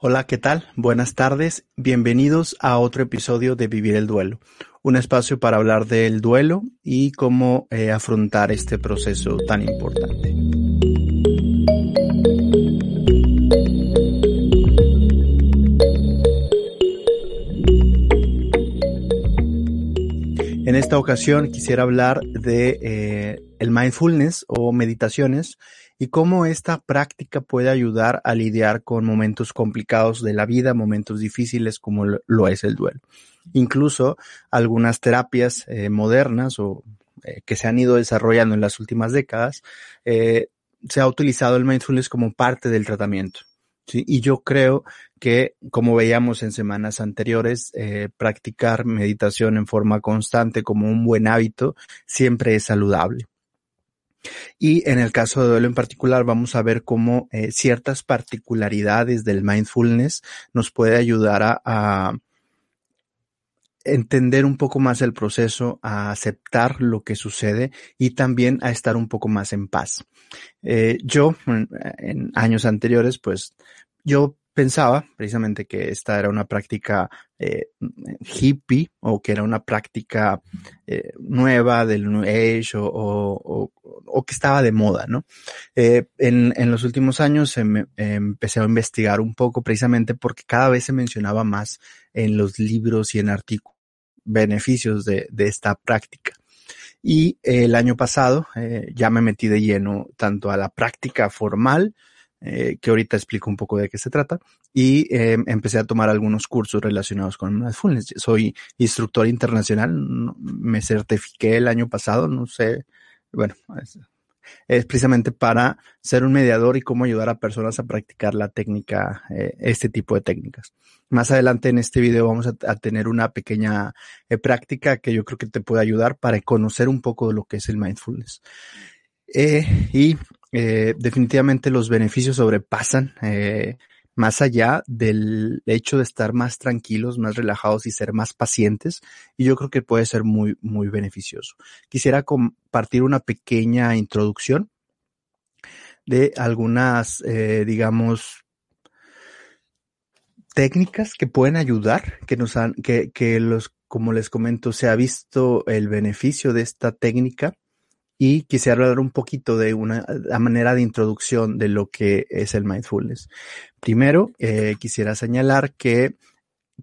Hola, ¿qué tal? Buenas tardes. Bienvenidos a otro episodio de Vivir el Duelo, un espacio para hablar del duelo y cómo eh, afrontar este proceso tan importante. En esta ocasión quisiera hablar de eh, el mindfulness o meditaciones y cómo esta práctica puede ayudar a lidiar con momentos complicados de la vida, momentos difíciles como lo es el duelo. Incluso algunas terapias eh, modernas o eh, que se han ido desarrollando en las últimas décadas, eh, se ha utilizado el mindfulness como parte del tratamiento. Y yo creo que, como veíamos en semanas anteriores, practicar meditación en forma constante como un buen hábito siempre es saludable. Y en el caso de duelo en particular, vamos a ver cómo eh, ciertas particularidades del mindfulness nos puede ayudar a, entender un poco más el proceso, a aceptar lo que sucede y también a estar un poco más en paz. Eh, yo, en, en años anteriores, pues yo pensaba precisamente que esta era una práctica eh, hippie o que era una práctica eh, nueva del New Age o, que estaba de moda, ¿no? Eh, en, en, los últimos años empecé a investigar un poco precisamente porque cada vez se mencionaba más en los libros y en artículos beneficios de, de esta práctica. Y el año pasado ya me metí de lleno tanto a la práctica formal, eh, que ahorita explico un poco de qué se trata, y eh, empecé a tomar algunos cursos relacionados con mindfulness. Soy instructor internacional, me certifiqué el año pasado, no sé, bueno, es, es, precisamente para ser un mediador y cómo ayudar a personas a practicar la técnica, eh, este tipo de técnicas. Más adelante en este video vamos a, a tener una pequeña eh, práctica que yo creo que te puede ayudar para conocer un poco de lo que es el mindfulness. Eh, y eh, definitivamente los beneficios sobrepasan eh, más allá del hecho de estar más tranquilos, más relajados y ser más pacientes. Y yo creo que puede ser muy, muy beneficioso. Quisiera compartir una pequeña introducción de algunas, eh, digamos, técnicas que pueden ayudar, que nos han, que, que los, como les comento, se ha visto el beneficio de esta técnica y quisiera hablar un poquito de una manera de introducción de lo que es el mindfulness. Primero, eh, quisiera señalar que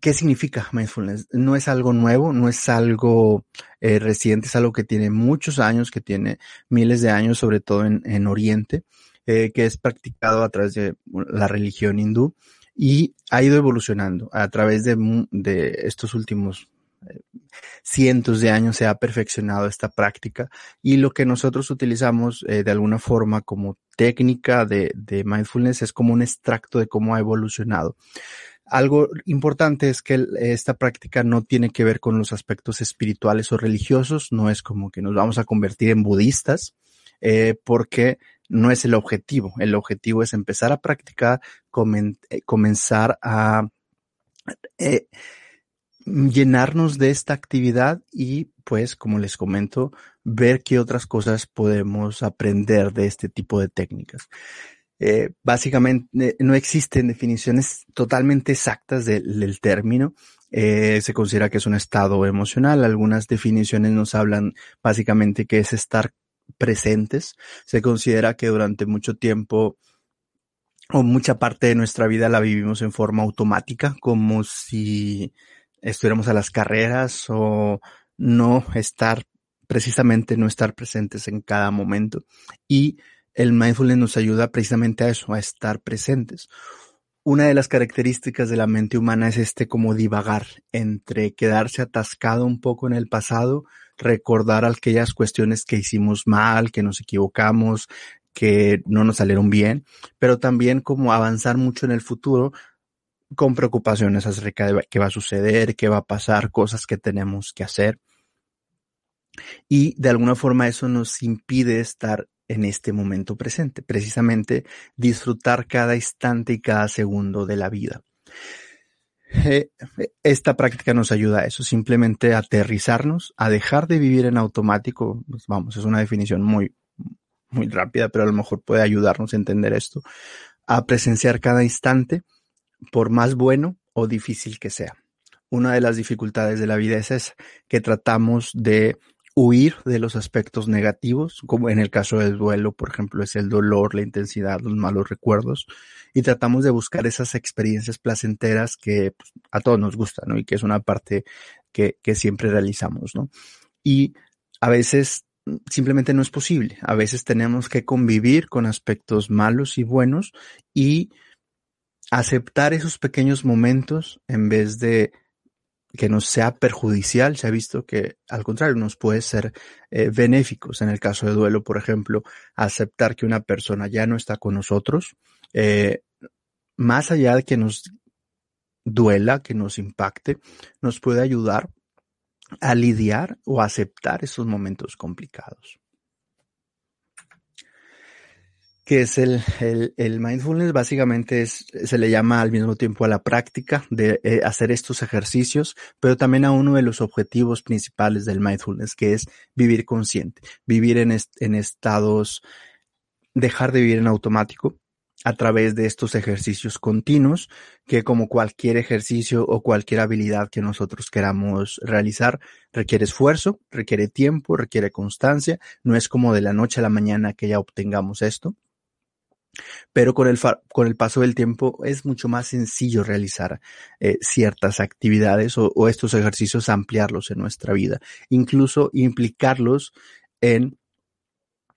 ¿Qué significa mindfulness? No es algo nuevo, no es algo eh, reciente, es algo que tiene muchos años, que tiene miles de años, sobre todo en, en Oriente, eh, que es practicado a través de la religión hindú y ha ido evolucionando a través de, de estos últimos cientos de años se ha perfeccionado esta práctica y lo que nosotros utilizamos eh, de alguna forma como técnica de, mindfulness es como un extracto de cómo ha evolucionado. Algo importante es que esta práctica no tiene que ver con los aspectos espirituales o religiosos, no es como que nos vamos a convertir en budistas, eh, porque no es el objetivo. El objetivo es empezar a practicar, eh, comenzar a llenarnos de esta actividad y pues como les comento ver qué otras cosas podemos aprender de este tipo de técnicas. Eh, básicamente no existen definiciones totalmente exactas de, del término. Eh, se considera que es un estado emocional. Algunas definiciones nos hablan básicamente que es estar presentes. Se considera que durante mucho tiempo o mucha parte de nuestra vida la vivimos en forma automática, como si estuviéramos a las carreras o no estar, precisamente no estar presentes en cada momento. Y el mindfulness nos ayuda precisamente a eso, a estar presentes. Una de las características de la mente humana es este como divagar entre quedarse atascado un poco en el pasado, recordar aquellas cuestiones que hicimos mal, que nos equivocamos, que no nos salieron bien, pero también como avanzar mucho en el futuro, con preocupaciones acerca de qué va a suceder, qué va a pasar, cosas que tenemos que hacer. Y de alguna forma eso nos impide estar en este momento presente, precisamente disfrutar cada instante y cada segundo de la vida. Eh, esta práctica nos ayuda a eso, simplemente aterrizarnos, a dejar de vivir en automático. Pues vamos, es una definición muy, muy rápida, pero a lo mejor puede ayudarnos a entender esto, a presenciar cada instante por más bueno o difícil que sea. Una de las dificultades de la vida es que tratamos de huir de los aspectos negativos, como en el caso del duelo, por ejemplo, es el dolor, la intensidad, los malos recuerdos, y tratamos de buscar esas experiencias placenteras que pues, a todos nos gustan, ¿no? Y que es una parte que, que siempre realizamos, ¿no? Y a veces simplemente no es posible. A veces tenemos que convivir con aspectos malos y buenos y aceptar esos pequeños momentos en vez de que nos sea perjudicial, se ha visto que al contrario nos puede ser eh, benéficos. En el caso de duelo, por ejemplo, aceptar que una persona ya no está con nosotros, eh, más allá de que nos duela, que nos impacte, nos puede ayudar a lidiar o aceptar esos momentos complicados. ¿Qué es el, el, mindfulness? Básicamente es, se le llama al mismo tiempo a la práctica de eh, hacer estos ejercicios, pero también a uno de los objetivos principales del mindfulness, que es vivir consciente, vivir en estados, dejar de vivir en automático a través de estos ejercicios continuos, que como cualquier ejercicio o cualquier habilidad que nosotros queramos realizar, requiere esfuerzo, requiere tiempo, requiere constancia, no es como de la noche a la mañana que ya obtengamos esto pero con el, con el paso del tiempo es mucho más sencillo realizar eh, ciertas actividades o, estos ejercicios, ampliarlos en nuestra vida, incluso implicarlos en,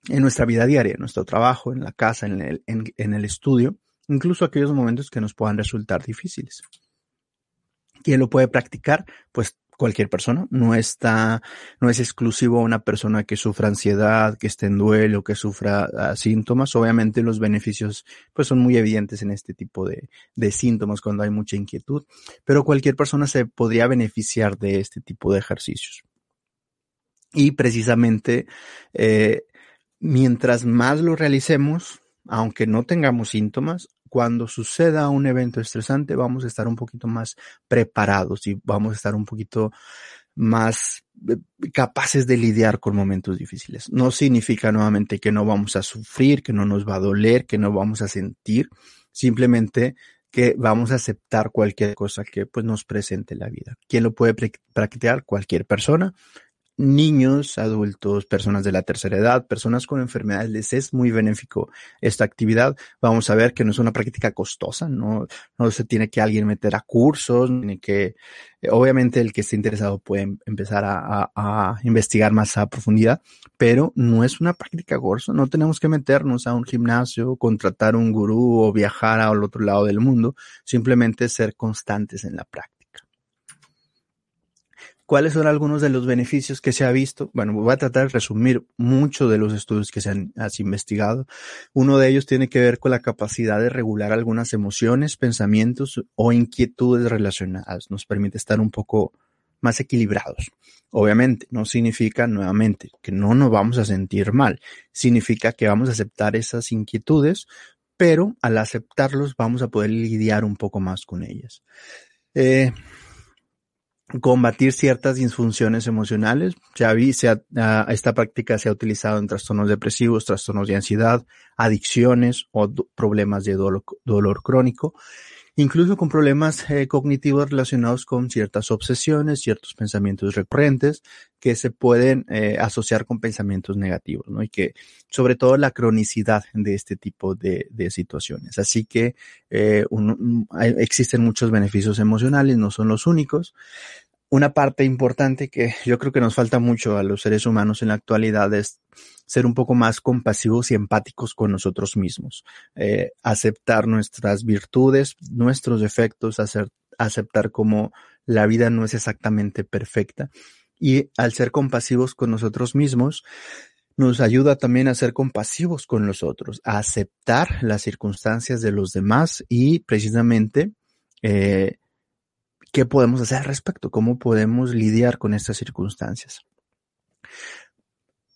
en nuestra vida diaria, en nuestro trabajo, en la casa, en el, en, en el estudio, incluso aquellos momentos que nos puedan resultar difíciles. ¿Quién lo puede practicar? Pues cualquier persona, no está, no es exclusivo a una persona que sufra ansiedad, que esté en duelo, que sufra uh, síntomas. Obviamente los beneficios pues son muy evidentes en este tipo de, de, síntomas cuando hay mucha inquietud, pero cualquier persona se podría beneficiar de este tipo de ejercicios. Y precisamente, eh, mientras más lo realicemos, aunque no tengamos síntomas, cuando suceda un evento estresante vamos a estar un poquito más preparados y vamos a estar un poquito más eh, capaces de lidiar con momentos difíciles. No significa nuevamente que no vamos a sufrir, que no nos va a doler, que no vamos a sentir, simplemente que vamos a aceptar cualquier cosa que pues nos presente la vida. ¿Quién lo puede practicar? Cualquier persona niños, adultos, personas de la tercera edad, personas con enfermedades, les es muy benéfico esta actividad. Vamos a ver que no es una práctica costosa, no, no se tiene que alguien meter a cursos, ni que, eh, obviamente el que esté interesado puede em, empezar a, investigar más a profundidad, pero no es una práctica costosa, no tenemos que meternos a un gimnasio, contratar un gurú o viajar al otro lado del mundo, simplemente ser constantes en la práctica. ¿Cuáles son algunos de los beneficios que se ha visto? Bueno, voy a tratar de resumir muchos de los estudios que se han, investigado. Uno de ellos tiene que ver con la capacidad de regular algunas emociones, pensamientos o inquietudes relacionadas. Nos permite estar un poco más equilibrados. Obviamente, no significa nuevamente que no nos vamos a sentir mal. Significa que vamos a aceptar esas inquietudes, pero al aceptarlos vamos a poder lidiar un poco más con ellas. Eh, combatir ciertas disfunciones emocionales. Ya vi, se esta práctica se ha utilizado en trastornos depresivos, trastornos de ansiedad, adicciones o problemas de dolor, crónico, incluso con problemas eh, cognitivos relacionados con ciertas obsesiones, ciertos pensamientos recurrentes que se pueden eh, asociar con pensamientos negativos, ¿no? Y que sobre todo la cronicidad de este tipo de, situaciones. Así que eh, existen muchos beneficios emocionales, no son los únicos una parte importante que yo creo que nos falta mucho a los seres humanos en la actualidad es ser un poco más compasivos y empáticos con nosotros mismos, eh, aceptar nuestras virtudes, nuestros defectos, aceptar como la vida no es exactamente perfecta y al ser compasivos con nosotros mismos, nos ayuda también a ser compasivos con los otros, a aceptar las circunstancias de los demás y precisamente eh, ¿Qué podemos hacer al respecto? ¿Cómo podemos lidiar con estas circunstancias?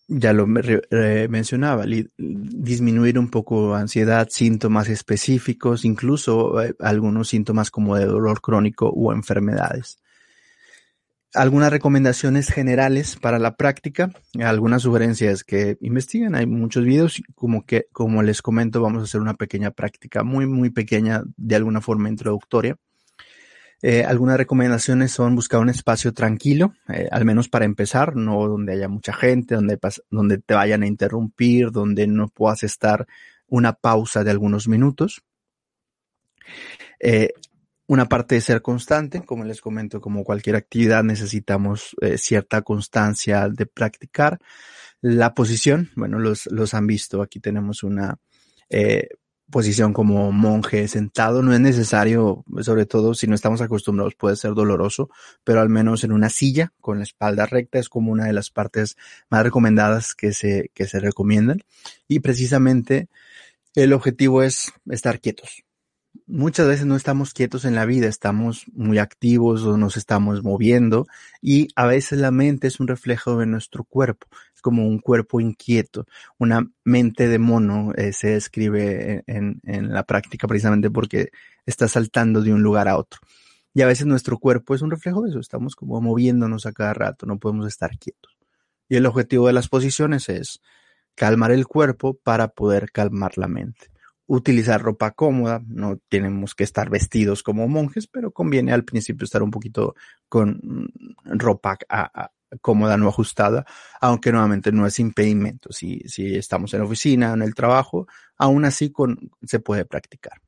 Ya lo mencionaba, disminuir un poco ansiedad, síntomas específicos, incluso eh, algunos síntomas como de dolor crónico o enfermedades. algunas recomendaciones generales para la práctica, algunas sugerencias que investiguen. Hay muchos videos, como que, como les comento, vamos a hacer una pequeña práctica muy, muy pequeña, de alguna forma introductoria. Eh, algunas recomendaciones son buscar un espacio tranquilo, eh, al menos para empezar, no donde haya mucha gente, donde, donde te vayan a interrumpir, donde no puedas estar una pausa de algunos minutos. Eh, una parte de ser constante, como les comento, como cualquier actividad necesitamos cierta constancia de practicar. La posición, bueno, los, los han visto, aquí tenemos una posición como monje sentado, no es necesario, sobre todo si no estamos acostumbrados, puede ser doloroso, pero al menos en una silla con la espalda recta es como una de las partes más recomendadas que se, que se recomiendan. Y precisamente el objetivo es estar quietos, muchas veces no estamos quietos en la vida, estamos muy activos o nos estamos moviendo y a veces la mente es un reflejo de nuestro cuerpo, es como un cuerpo inquieto, una mente de mono eh, se describe en, en la práctica precisamente porque está saltando de un lugar a otro. Y a veces nuestro cuerpo es un reflejo de eso, estamos como moviéndonos a cada rato, no podemos estar quietos. Y el objetivo de las posiciones es calmar el cuerpo para poder calmar la mente utilizar ropa cómoda, no tenemos que estar vestidos como monjes, pero conviene al principio estar un poquito con mm, ropa cómoda, no ajustada, aunque nuevamente no es impedimento. Si, si estamos en oficina, en el trabajo, aún así con, se puede practicar.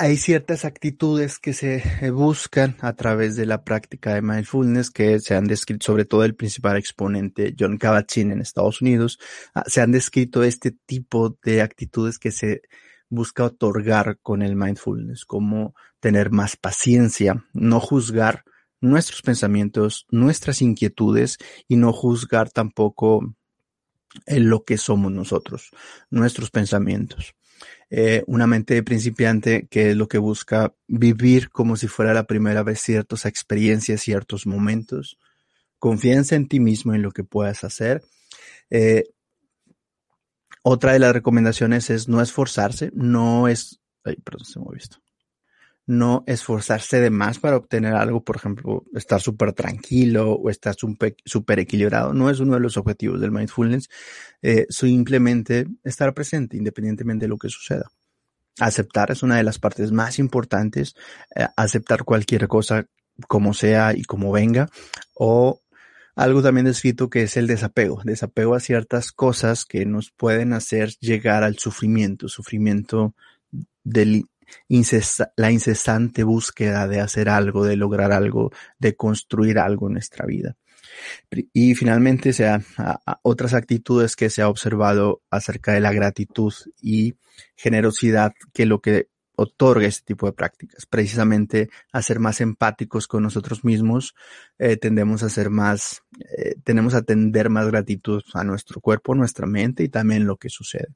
Hay ciertas actitudes que se eh, buscan a través de la práctica de mindfulness que se han descrito, sobre todo el principal exponente John Kabat-Zinn en Estados Unidos, ah, se han descrito este tipo de actitudes que se busca otorgar con el mindfulness, como tener más paciencia, no juzgar nuestros pensamientos, nuestras inquietudes y no juzgar tampoco en lo que somos nosotros, nuestros pensamientos. Eh, una mente principiante que es lo que busca vivir como si fuera la primera vez ciertas experiencias, ciertos momentos. Confianza en ti mismo, en lo que puedas hacer. Eh, otra de las recomendaciones es no esforzarse, no es, ay, perdón, se me ha visto no esforzarse de más para obtener algo, por ejemplo, estar súper tranquilo o estar súper equilibrado, no es uno de los objetivos del mindfulness, eh, simplemente estar presente independientemente de lo que suceda. Aceptar es una de las partes más importantes, eh, aceptar cualquier cosa como sea y como venga, o algo también descrito que es el desapego, desapego a ciertas cosas que nos pueden hacer llegar al sufrimiento, sufrimiento del, la incesante búsqueda de hacer algo, de lograr algo, de construir algo en nuestra vida. Y finalmente, sea, otras actitudes que se ha observado acerca de la gratitud y generosidad que lo que otorga este tipo de prácticas. Precisamente a ser más empáticos con nosotros mismos, eh, tendemos a ser más, eh, tenemos a tender más gratitud a nuestro cuerpo, nuestra mente y también lo que sucede.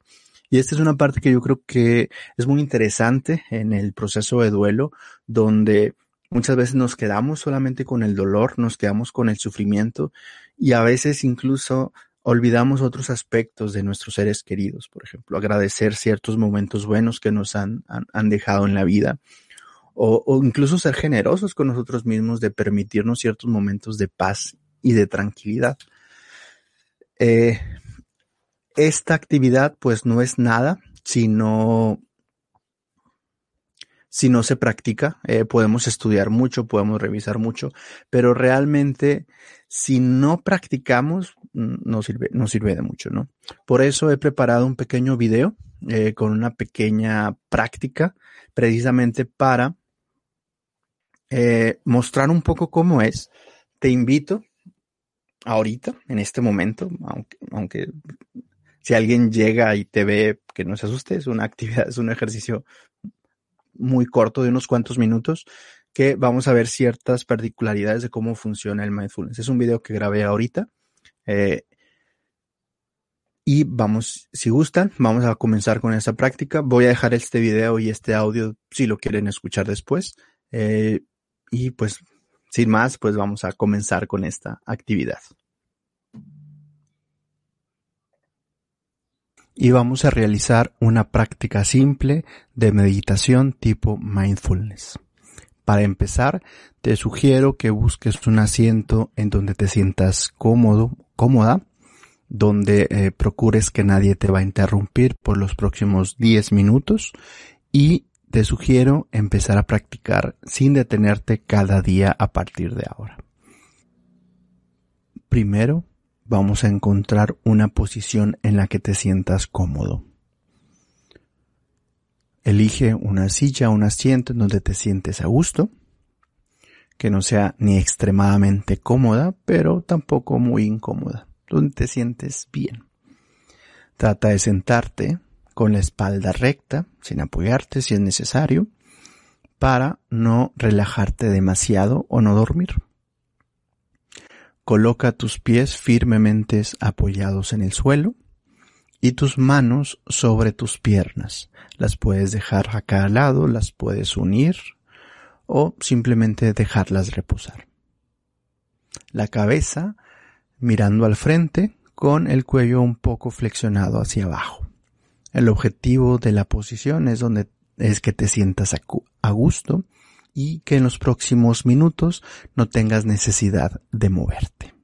Y esta es una parte que yo creo que es muy interesante en el proceso de duelo, donde muchas veces nos quedamos solamente con el dolor, nos quedamos con el sufrimiento y a veces incluso olvidamos otros aspectos de nuestros seres queridos, por ejemplo, agradecer ciertos momentos buenos que nos han, han, dejado en la vida. O, o, incluso ser generosos con nosotros mismos de permitirnos ciertos momentos de paz y de tranquilidad. Eh, esta actividad pues no es nada si no, si no se practica. Eh, podemos estudiar mucho, podemos revisar mucho, pero realmente si no practicamos no sirve, no sirve de mucho, ¿no? Por eso he preparado un pequeño video eh, con una pequeña práctica precisamente para eh, mostrar un poco cómo es. Te invito ahorita, en este momento, aunque, aunque si alguien llega y te ve, que no se asuste, es una actividad, es un ejercicio muy corto de unos cuantos minutos que vamos a ver ciertas particularidades de cómo funciona el mindfulness. Es un video que grabé ahorita. Eh, y vamos, si gustan, vamos a comenzar con esta práctica. Voy a dejar este video y este audio si lo quieren escuchar después. Eh, y pues, sin más, pues vamos a comenzar con esta actividad. Y vamos a realizar una práctica simple de meditación tipo mindfulness. Para empezar, te sugiero que busques un asiento en donde te sientas cómodo, cómoda, donde eh, procures que nadie te va a interrumpir por los próximos 10 minutos y te sugiero empezar a practicar sin detenerte cada día a partir de ahora. Primero, vamos a encontrar una posición en la que te sientas cómodo. Elige una silla, un asiento en donde te sientes a gusto, que no sea ni extremadamente cómoda, pero tampoco muy incómoda, donde te sientes bien. Trata de sentarte con la espalda recta, sin apoyarte si es necesario, para no relajarte demasiado o no dormir. Coloca tus pies firmemente apoyados en el suelo y tus manos sobre tus piernas. Las puedes dejar acá al lado, las puedes unir o simplemente dejarlas reposar. La cabeza mirando al frente con el cuello un poco flexionado hacia abajo. El objetivo de la posición es donde es que te sientas a gusto y que en los próximos minutos no tengas necesidad de moverte.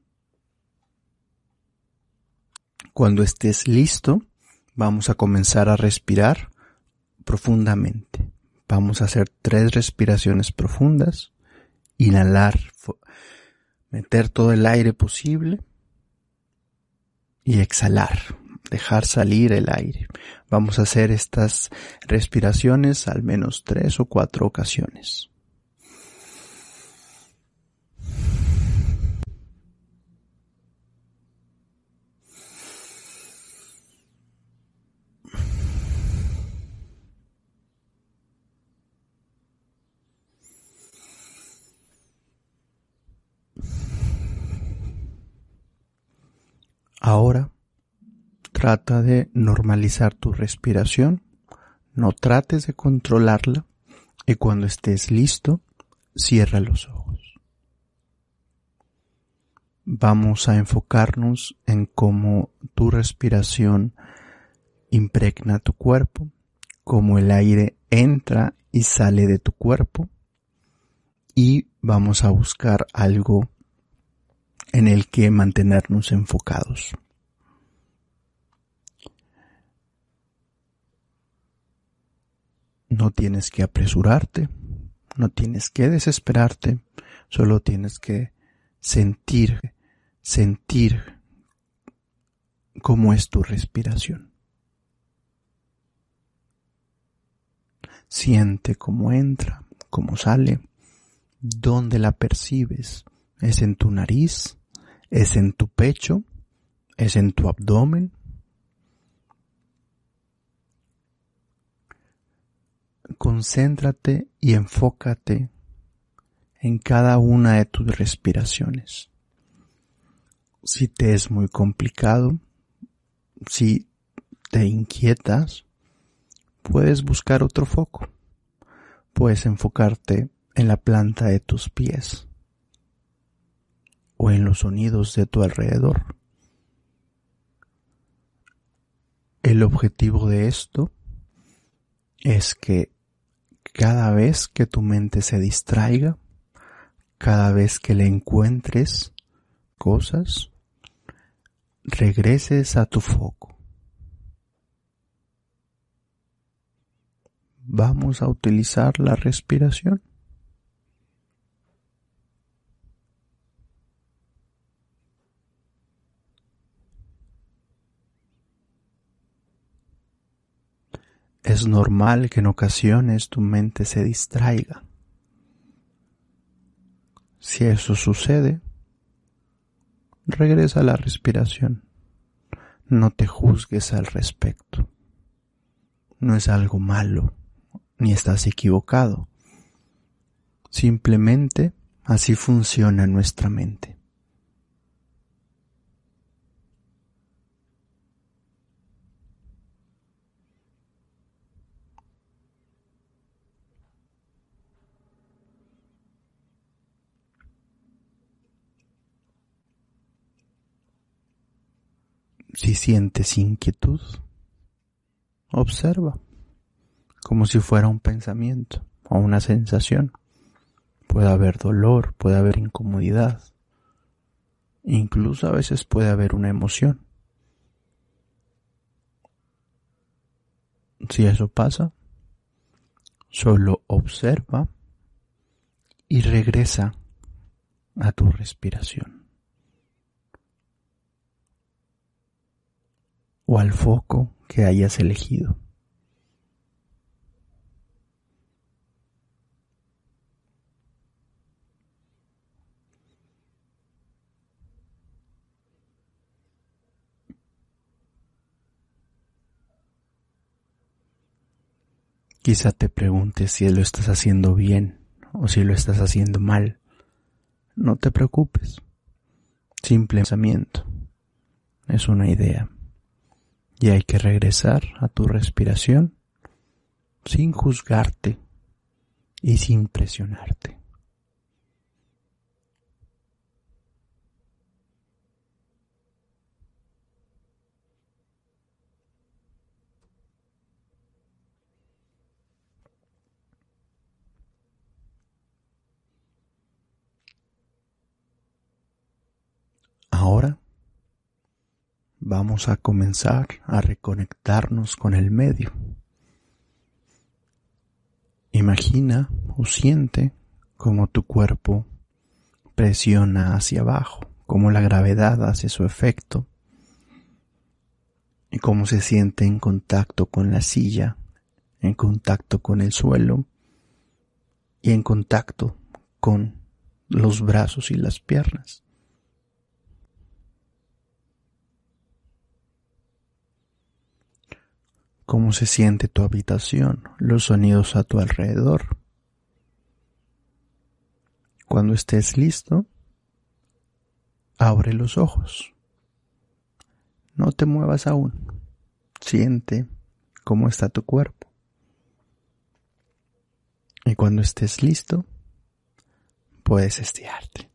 Cuando estés listo, vamos a comenzar a respirar profundamente. Vamos a hacer tres respiraciones profundas. Inhalar, meter todo el aire posible y exhalar, dejar salir el aire. Vamos a hacer estas respiraciones al menos tres o cuatro ocasiones. Ahora trata de normalizar tu respiración, no trates de controlarla. Y cuando estés listo, cierra los ojos. Vamos a enfocarnos en cómo tu respiración impregna tu cuerpo, cómo el aire entra y sale de tu cuerpo. Y vamos a buscar algo en el que mantenernos enfocados. No tienes que apresurarte, no tienes que desesperarte, solo tienes que sentir, sentir cómo es tu respiración. Siente cómo entra, cómo sale, dónde la percibes. ¿Es en tu nariz? Es en tu pecho, es en tu abdomen. Concéntrate y enfócate en cada una de tus respiraciones. Si te es muy complicado, si te inquietas, puedes buscar otro foco. Puedes enfocarte en la planta de tus pies o en los sonidos de tu alrededor. El objetivo de esto es que cada vez que tu mente se distraiga, cada vez que le encuentres cosas, regreses a tu foco. Vamos a utilizar la respiración. Es normal que en ocasiones tu mente se distraiga. Si eso sucede, regresa a la respiración. No te juzgues al respecto. No es algo malo, ni estás equivocado. Simplemente así funciona nuestra mente. Si sientes inquietud, observa como si fuera un pensamiento o una sensación. puede haber dolor, puede haber incomodidad, incluso a veces puede haber una emoción. Si eso pasa, solo observa y regresa a tu respiración o al foco que hayas elegido. Quizá te preguntes si lo estás haciendo bien o si lo estás haciendo mal. No te preocupes. Simple pensamiento. Es una idea. Y hay que regresar a tu respiración sin juzgarte y sin presionarte. Ahora vamos a comenzar a reconectarnos con el medio. Imagina o siente cómo tu cuerpo presiona hacia abajo, cómo la gravedad hace su efecto y cómo se siente en contacto con la silla, en contacto con el suelo y en contacto con los brazos y las piernas. Cómo se siente tu habitación, los sonidos a tu alrededor. Cuando estés listo, abre los ojos. No te muevas aún. Siente cómo está tu cuerpo. Y cuando estés listo, puedes estirarte.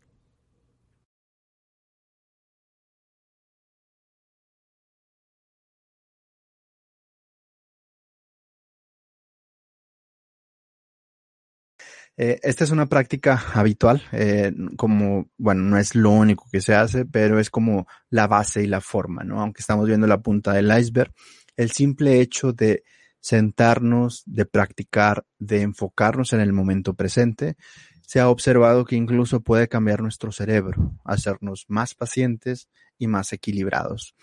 Eh, esta es una práctica habitual, eh, como, bueno, no es lo único que se hace, pero es como la base y la forma, ¿no? Aunque estamos viendo la punta del iceberg, el simple hecho de sentarnos, de practicar, de enfocarnos en el momento presente, se ha observado que incluso puede cambiar nuestro cerebro, hacernos más pacientes y más equilibrados.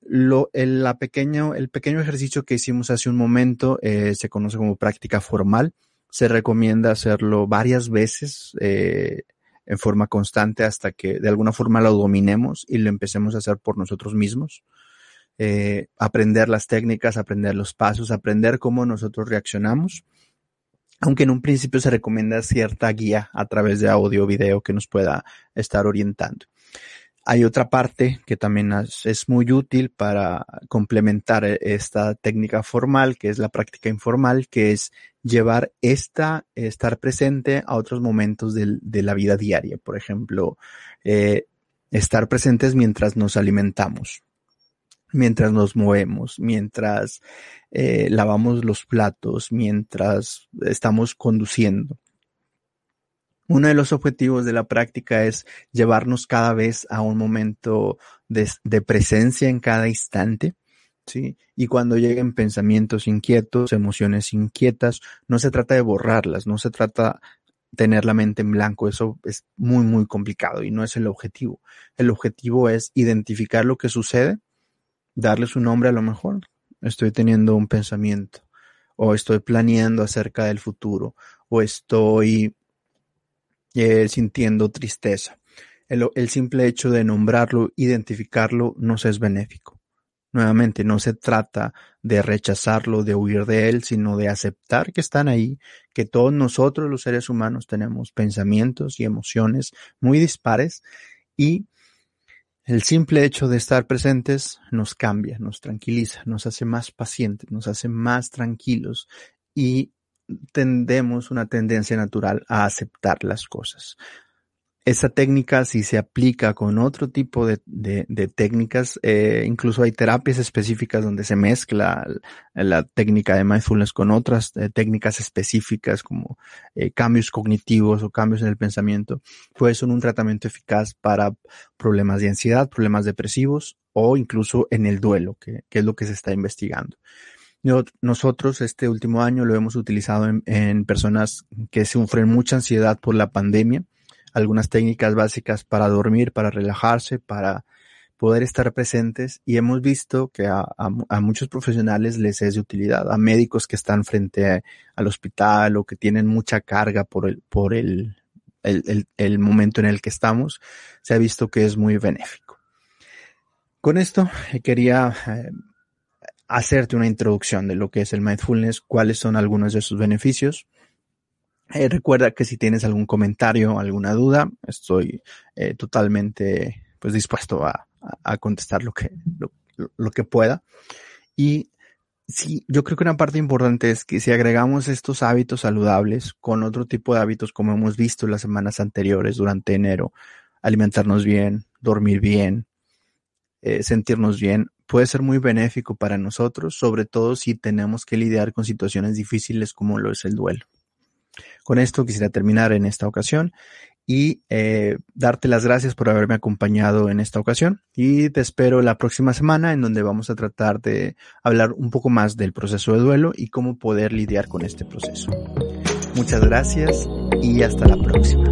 Lo, el, la pequeño, el pequeño ejercicio que hicimos hace un momento eh, se conoce como práctica formal se recomienda hacerlo varias veces eh, en forma constante hasta que de alguna forma lo dominemos y lo empecemos a hacer por nosotros mismos. Eh, aprender las técnicas, aprender los pasos, aprender cómo nosotros reaccionamos. Aunque en un principio se recomienda cierta guía a través de audio o video que nos pueda estar orientando. Hay otra parte que también es muy útil para complementar e, esta técnica formal, que es la práctica informal, que es llevar esta, estar presente a otros momentos de, la vida diaria. Por ejemplo, eh, estar presentes mientras nos alimentamos, mientras nos movemos, mientras eh, lavamos los platos, mientras estamos conduciendo. Uno de los objetivos de la práctica es llevarnos cada vez a un momento de, presencia en cada instante, ¿sí? Y cuando lleguen pensamientos inquietos, emociones inquietas, no se trata de borrarlas, no se trata de tener la mente en blanco, eso es muy, muy complicado y no es el objetivo. El objetivo es identificar lo que sucede, darle su nombre a lo mejor. Estoy teniendo un pensamiento, o estoy planeando acerca del futuro, o estoy sintiendo tristeza. El, el, simple hecho de nombrarlo, identificarlo, nos es benéfico. Nuevamente, no se trata de rechazarlo, de huir de él, sino de aceptar que están ahí, que todos nosotros los seres humanos tenemos pensamientos y emociones muy dispares y el simple hecho de estar presentes nos cambia, nos tranquiliza, nos hace más pacientes, nos hace más tranquilos y tendemos una tendencia natural a aceptar las cosas. esa técnica si se aplica con otro tipo de, técnicas, eh, incluso hay terapias específicas donde se mezcla la, técnica de mindfulness con otras eh, técnicas específicas como eh, cambios cognitivos o cambios en el pensamiento, puede ser un tratamiento eficaz para problemas de ansiedad, problemas depresivos o incluso en el duelo, que, que es lo que se está investigando. Nosotros este último año lo hemos utilizado en, personas que sufren mucha ansiedad por la pandemia. Algunas técnicas básicas para dormir, para relajarse, para poder estar presentes. Y hemos visto que a, muchos profesionales les es de utilidad, a médicos que están frente al hospital o que tienen mucha carga por el, por el, el, momento en el que estamos, se ha visto que es muy benéfico. Con esto eh, quería eh, hacerte una introducción de lo que es el mindfulness, cuáles son algunos de sus beneficios, eh, recuerda que si tienes algún comentario, alguna duda, estoy eh, totalmente pues dispuesto a, a contestar lo que, lo, lo, que pueda. Y sí, yo creo que una parte importante es que si agregamos estos hábitos saludables con otro tipo de hábitos como hemos visto en las semanas anteriores durante enero, alimentarnos bien, dormir bien, eh, sentirnos bien, puede ser muy benéfico para nosotros, sobre todo si tenemos que lidiar con situaciones difíciles como lo es el duelo. Con esto quisiera terminar en esta ocasión y eh, darte las gracias por haberme acompañado en esta ocasión y te espero la próxima semana en donde vamos a tratar de hablar un poco más del proceso de duelo y cómo poder lidiar con este proceso. Muchas gracias y hasta la próxima.